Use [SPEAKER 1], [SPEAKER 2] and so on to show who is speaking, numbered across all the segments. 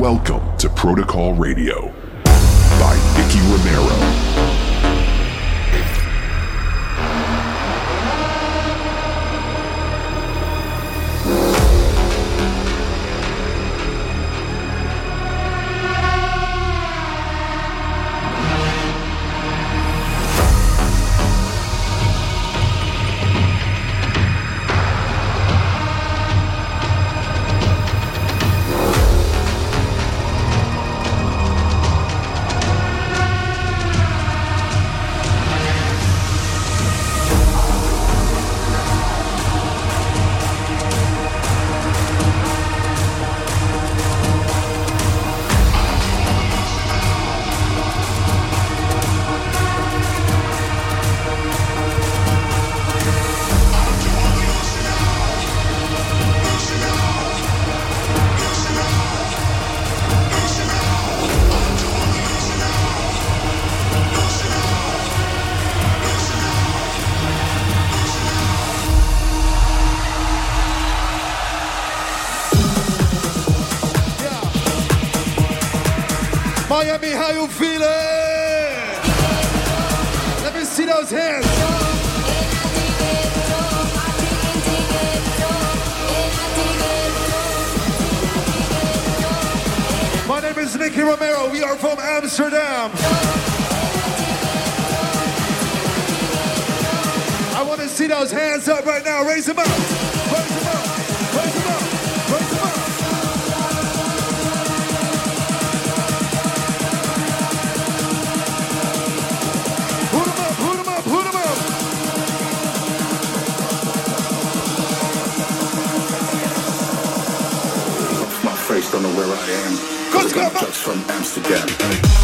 [SPEAKER 1] Welcome to Protocol Radio by Nicky Romero.
[SPEAKER 2] Miami, how you feeling? Let me see those hands. My name is Nicky Romero. We are from Amsterdam. I want to see those hands up right now. Raise them up.
[SPEAKER 3] I am. Cause I'm from Amsterdam.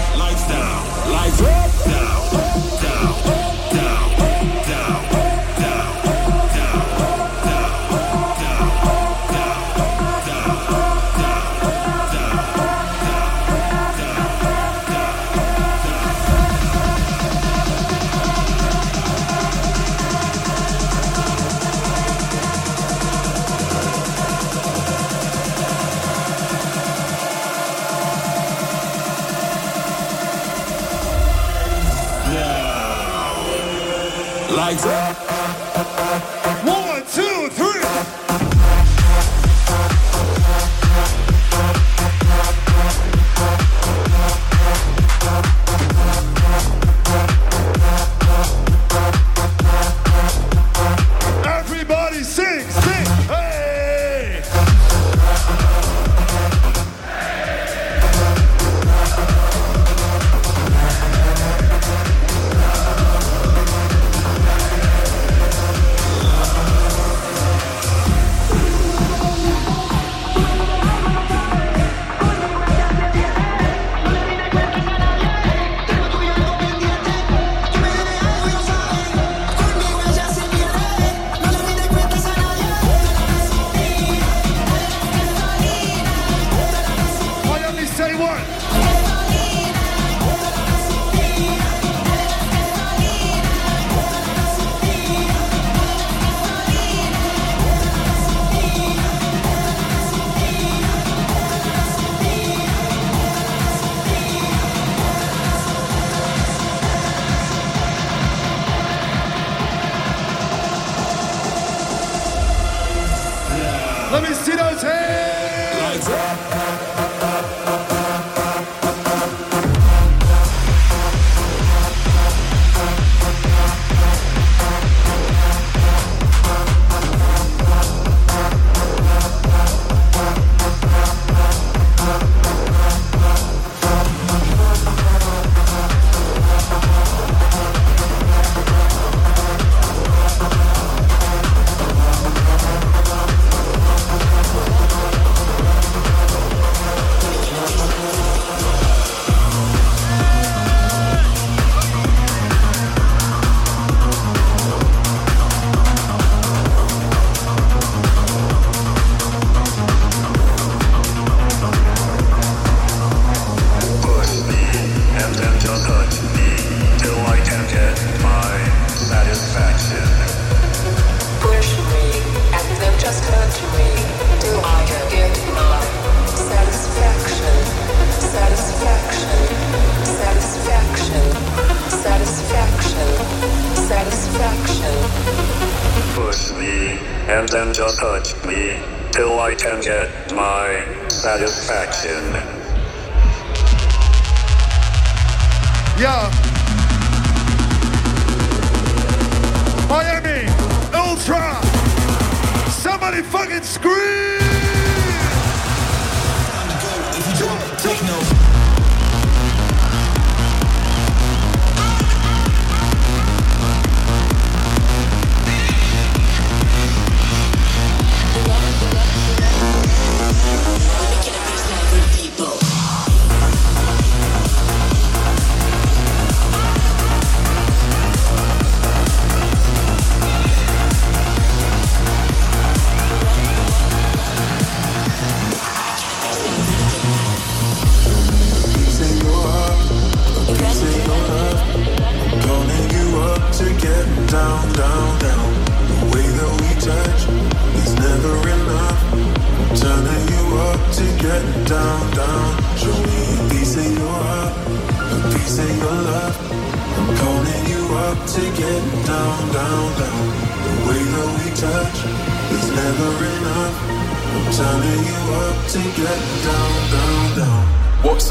[SPEAKER 4] lights.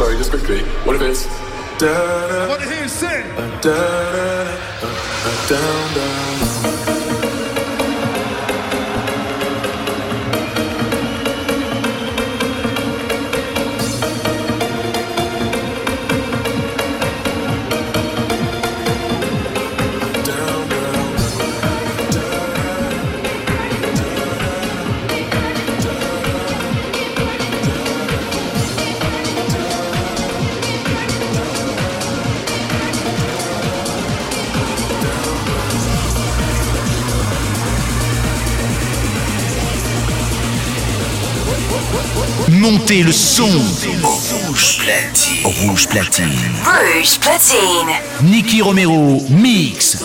[SPEAKER 1] sorry, just quickly. What if it's.
[SPEAKER 5] Da, da,
[SPEAKER 2] what if it's. Da,
[SPEAKER 5] da, da, da, da, down, down.
[SPEAKER 6] Montez le son. Rouge platine. Rouge platine.
[SPEAKER 7] Rouge platine.
[SPEAKER 6] Nicky Romero, mix.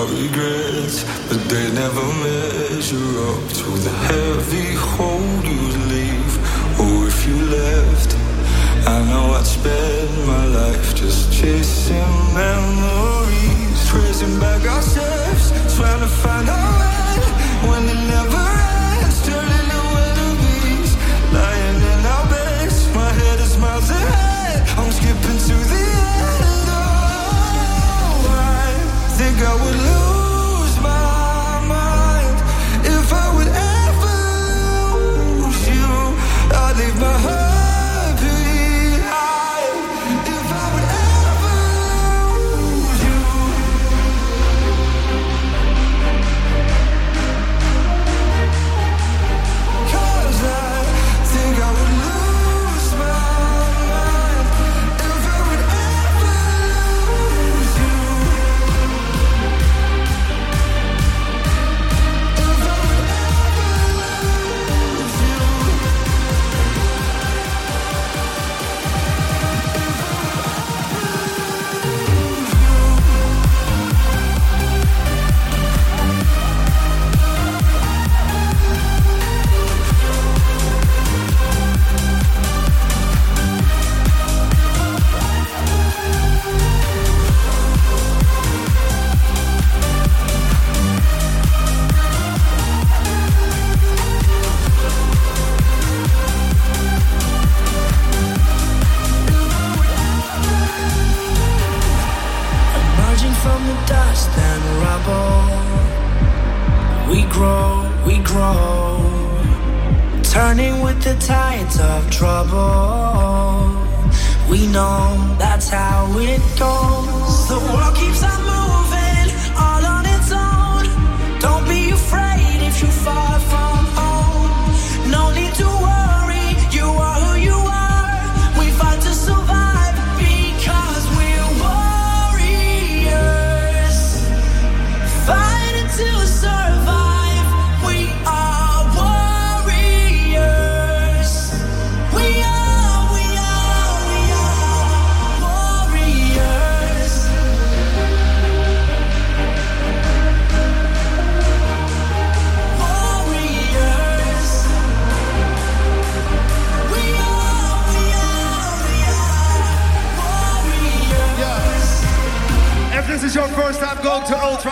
[SPEAKER 5] Got regrets, but they never measure up to the heavy hold you'd leave. Or if you left, I know I'd spend my life just chasing memories, tracing back our steps, trying to find our way when it never ends, turning to enemies, lying in our beds. My head is miles ahead, I'm skipping to the end. Think I would lose
[SPEAKER 8] it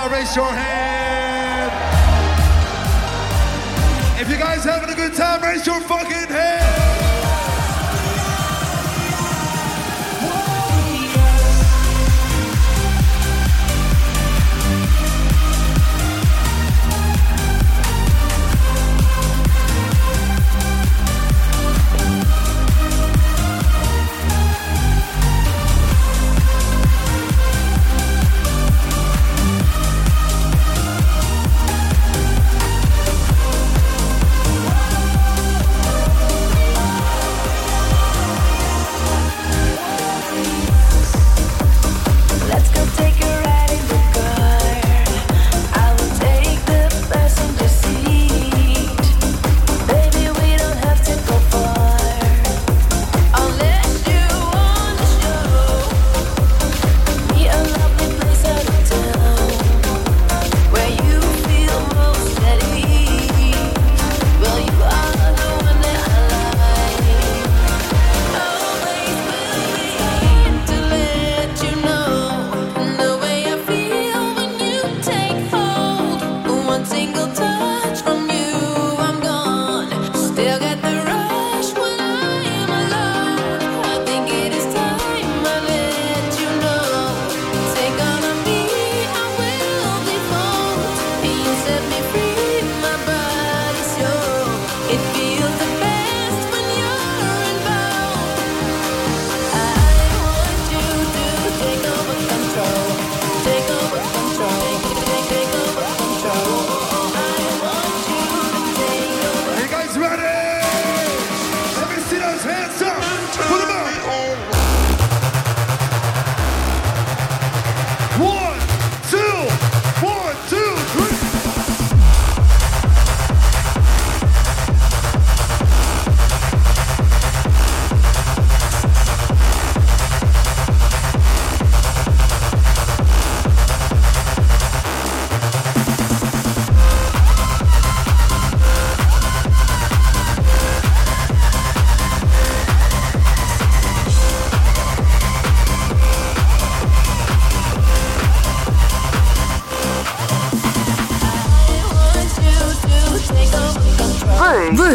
[SPEAKER 2] raise your hand. If you guys having a good time, raise your fucking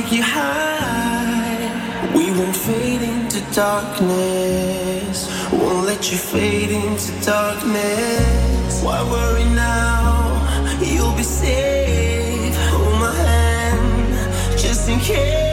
[SPEAKER 3] Take you high. We won't fade into darkness. Won't let you fade into darkness. Why worry now? You'll be safe. Hold my hand, just in case.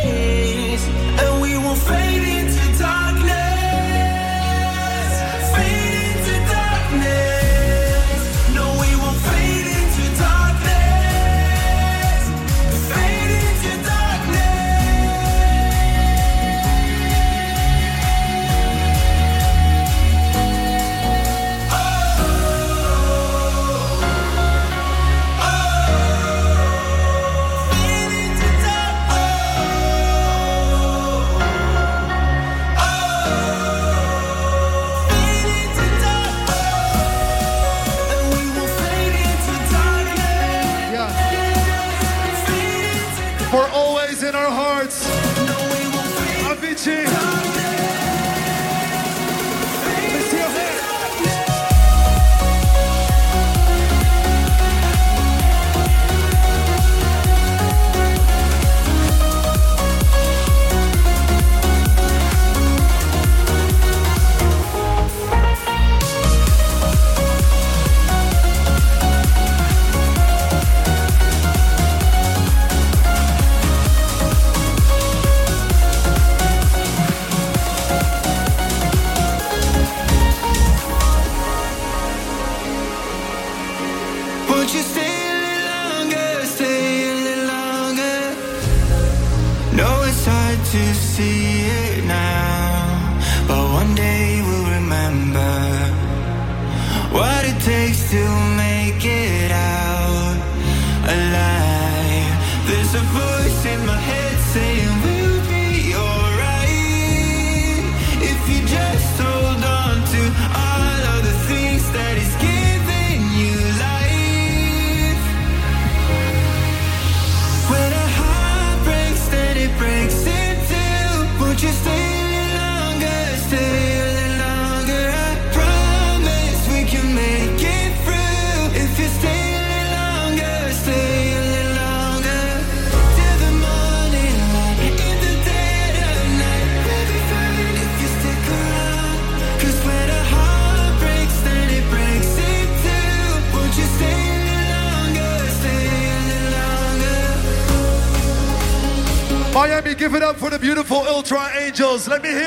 [SPEAKER 2] Ultra Angels. Let me hear.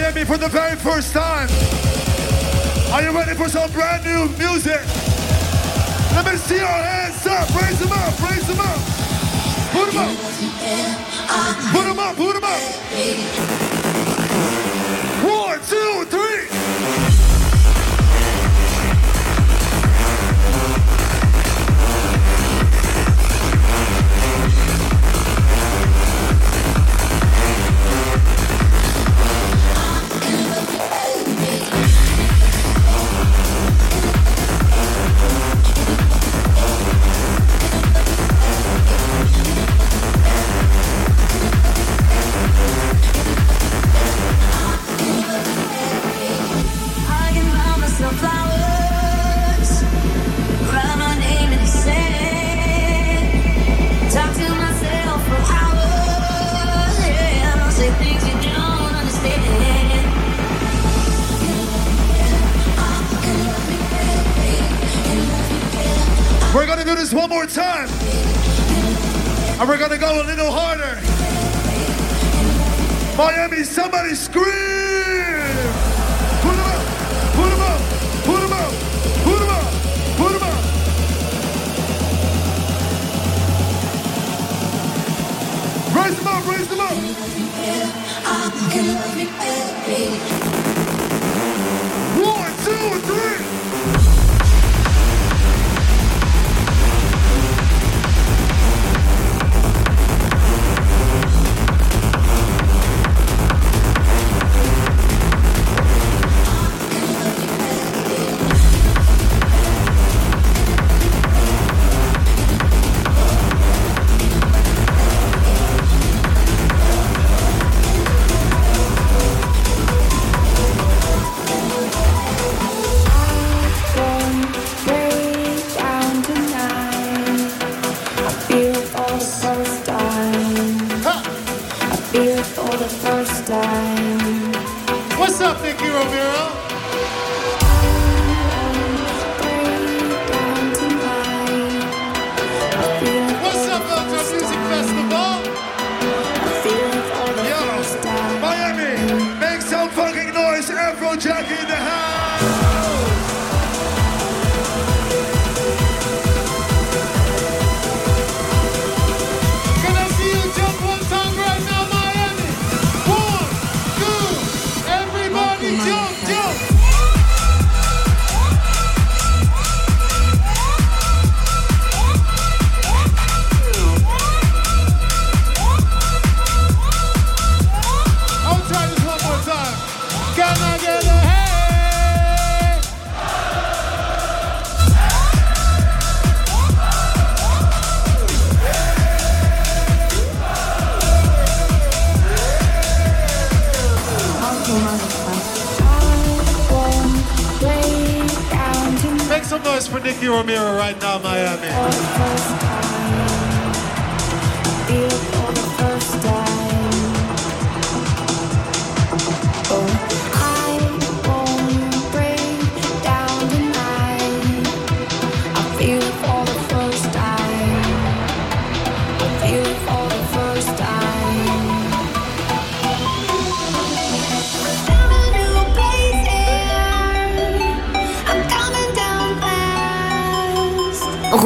[SPEAKER 5] Grow.
[SPEAKER 2] for the very first time. Are you ready for some brand new music? Let me see your hands up. Raise them up. Raise them up. Put them up. Put them up. Put them up. One, two, three. One more time. And we're gonna go a little harder. Miami, somebody scream! Put up, put up, put up, put up, put up. Raise them up, raise them up.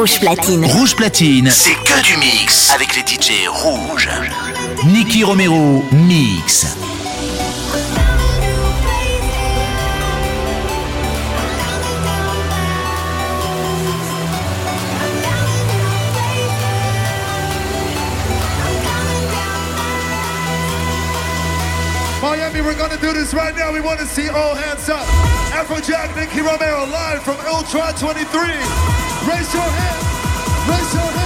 [SPEAKER 8] Rouge Platine.
[SPEAKER 6] Rouge Platine. C'est que du mix avec les DJ rouges. Nicky Romero, mix.
[SPEAKER 2] Miami, we're gonna do this right now. We wanna see all hands up. Afrojack, Nicky Romero, live from Ultra 23. Raise your hands. Raise your
[SPEAKER 3] hands.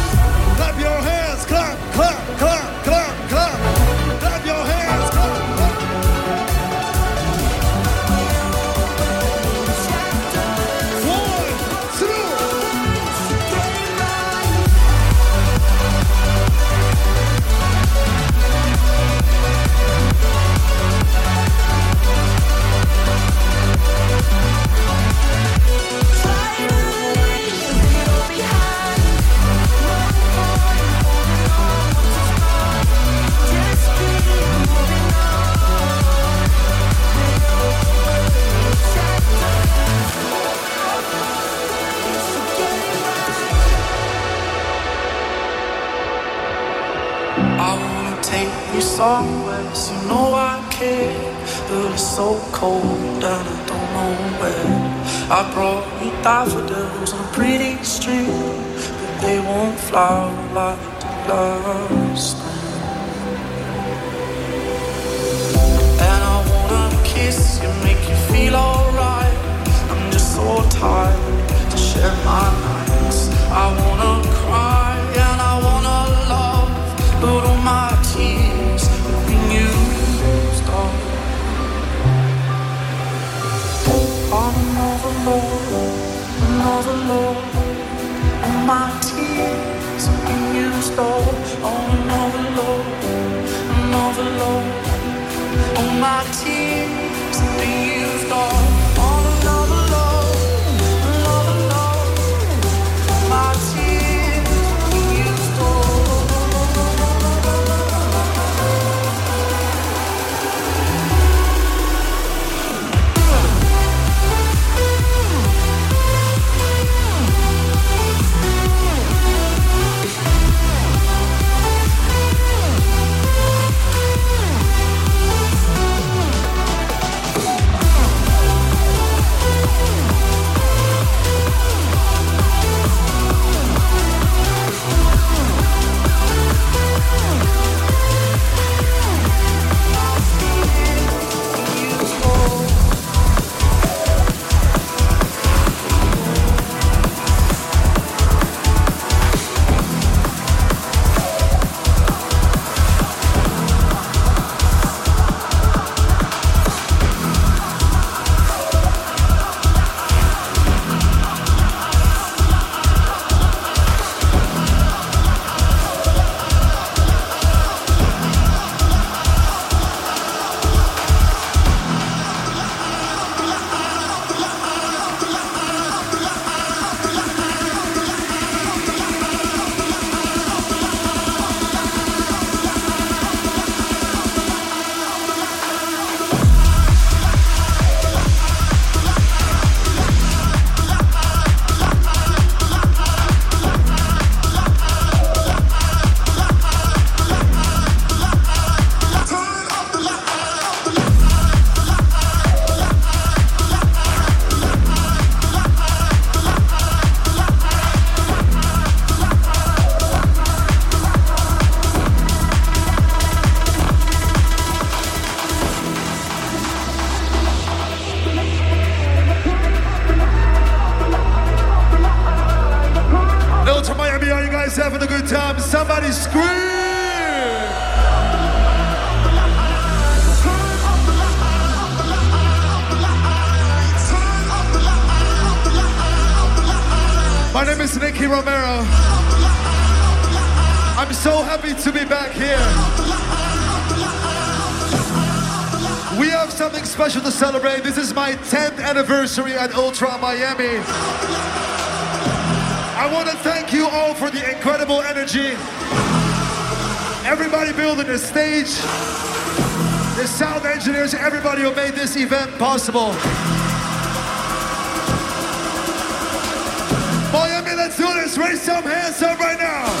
[SPEAKER 2] Celebrate. This is my 10th anniversary at Ultra Miami. I want to thank you all for the incredible energy. Everybody building the stage, the sound engineers, everybody who made this event possible. Miami, let's do this. Raise some hands up right now.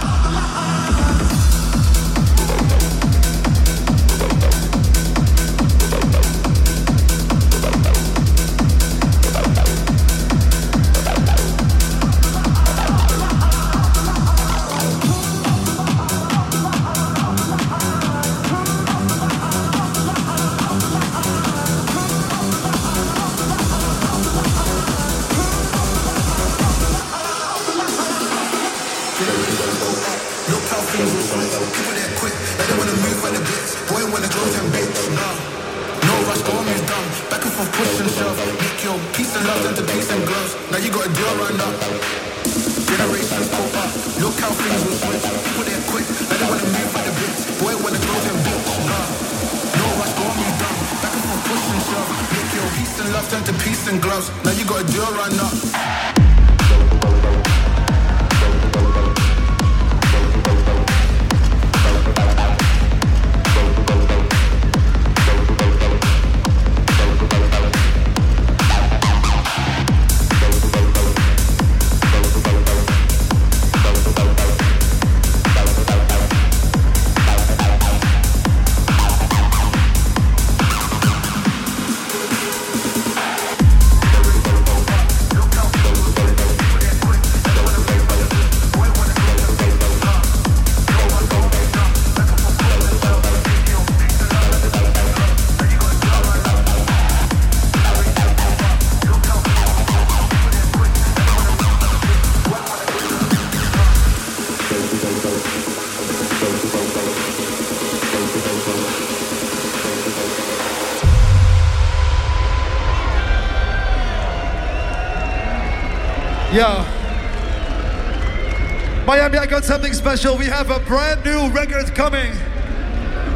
[SPEAKER 2] I got something special. We have a brand new record coming.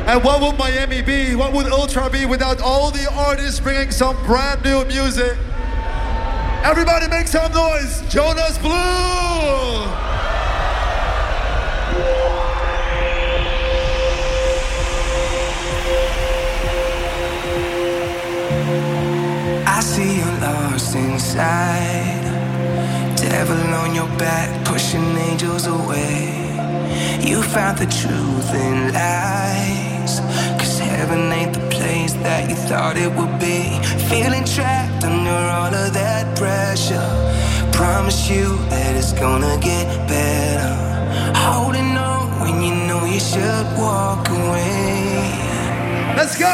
[SPEAKER 2] And what would Miami be? What would Ultra be without all the artists bringing some brand new music? Everybody make some noise. Jonas Blue.
[SPEAKER 3] I see you lost inside. Devil on your back, pushing angels away. You found the truth in lies. Cause heaven ain't the place that you thought it would be. Feeling trapped under all of that pressure. Promise you that it's gonna get better. Holding on when you know you should walk away.
[SPEAKER 2] Let's go.